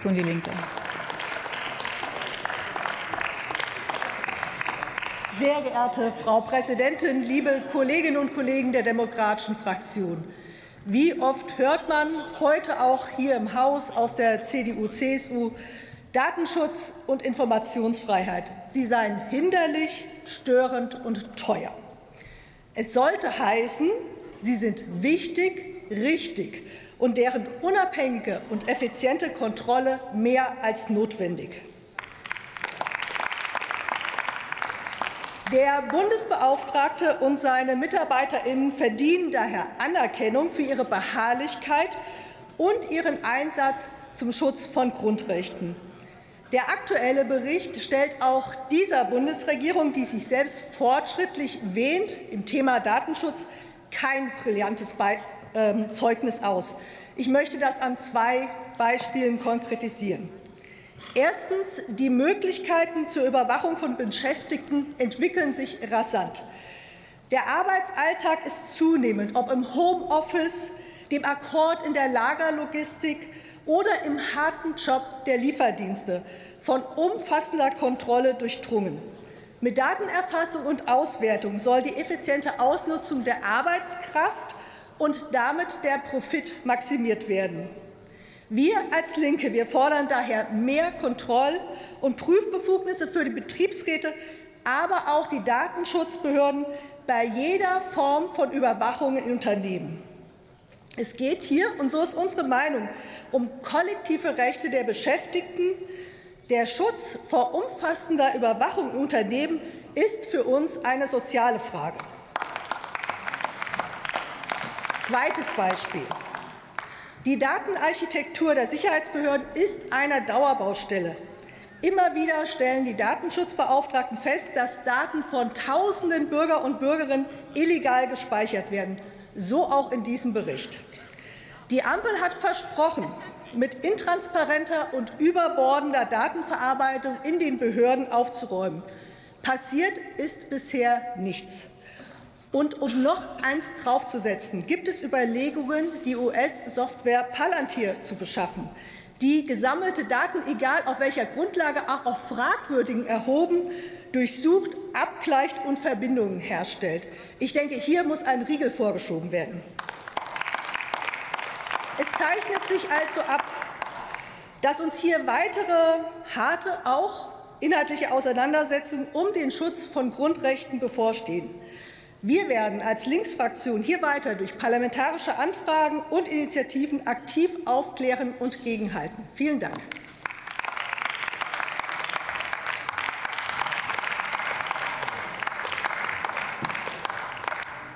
Die Linke. Sehr geehrte Frau Präsidentin, liebe Kolleginnen und Kollegen der Demokratischen Fraktion! Wie oft hört man heute auch hier im Haus aus der CDU-CSU, Datenschutz und Informationsfreiheit, sie seien hinderlich, störend und teuer. Es sollte heißen, sie sind wichtig, richtig und deren unabhängige und effiziente Kontrolle mehr als notwendig. Der Bundesbeauftragte und seine MitarbeiterInnen verdienen daher Anerkennung für ihre Beharrlichkeit und ihren Einsatz zum Schutz von Grundrechten. Der aktuelle Bericht stellt auch dieser Bundesregierung, die sich selbst fortschrittlich wähnt im Thema Datenschutz, kein brillantes ähm, Zeugnis aus. Ich möchte das an zwei Beispielen konkretisieren. Erstens. Die Möglichkeiten zur Überwachung von Beschäftigten entwickeln sich rasant. Der Arbeitsalltag ist zunehmend, ob im Homeoffice, dem Akkord in der Lagerlogistik oder im harten Job der Lieferdienste, von umfassender Kontrolle durchdrungen. Mit Datenerfassung und Auswertung soll die effiziente Ausnutzung der Arbeitskraft und damit der Profit maximiert werden. Wir als Linke wir fordern daher mehr Kontroll- und Prüfbefugnisse für die Betriebsräte, aber auch die Datenschutzbehörden bei jeder Form von Überwachung in Unternehmen. Es geht hier, und so ist unsere Meinung, um kollektive Rechte der Beschäftigten. Der Schutz vor umfassender Überwachung in Unternehmen ist für uns eine soziale Frage. Zweites Beispiel. Die Datenarchitektur der Sicherheitsbehörden ist eine Dauerbaustelle. Immer wieder stellen die Datenschutzbeauftragten fest, dass Daten von Tausenden Bürger und Bürgerinnen illegal gespeichert werden, so auch in diesem Bericht. Die Ampel hat versprochen, mit intransparenter und überbordender Datenverarbeitung in den Behörden aufzuräumen. Passiert ist bisher nichts. Und um noch eins draufzusetzen, gibt es Überlegungen, die US-Software Palantir zu beschaffen, die gesammelte Daten, egal auf welcher Grundlage, auch auf fragwürdigen erhoben, durchsucht, abgleicht und Verbindungen herstellt. Ich denke, hier muss ein Riegel vorgeschoben werden. Es zeichnet sich also ab, dass uns hier weitere harte, auch inhaltliche Auseinandersetzungen um den Schutz von Grundrechten bevorstehen. Wir werden als Linksfraktion hier weiter durch parlamentarische Anfragen und Initiativen aktiv aufklären und gegenhalten. Vielen Dank.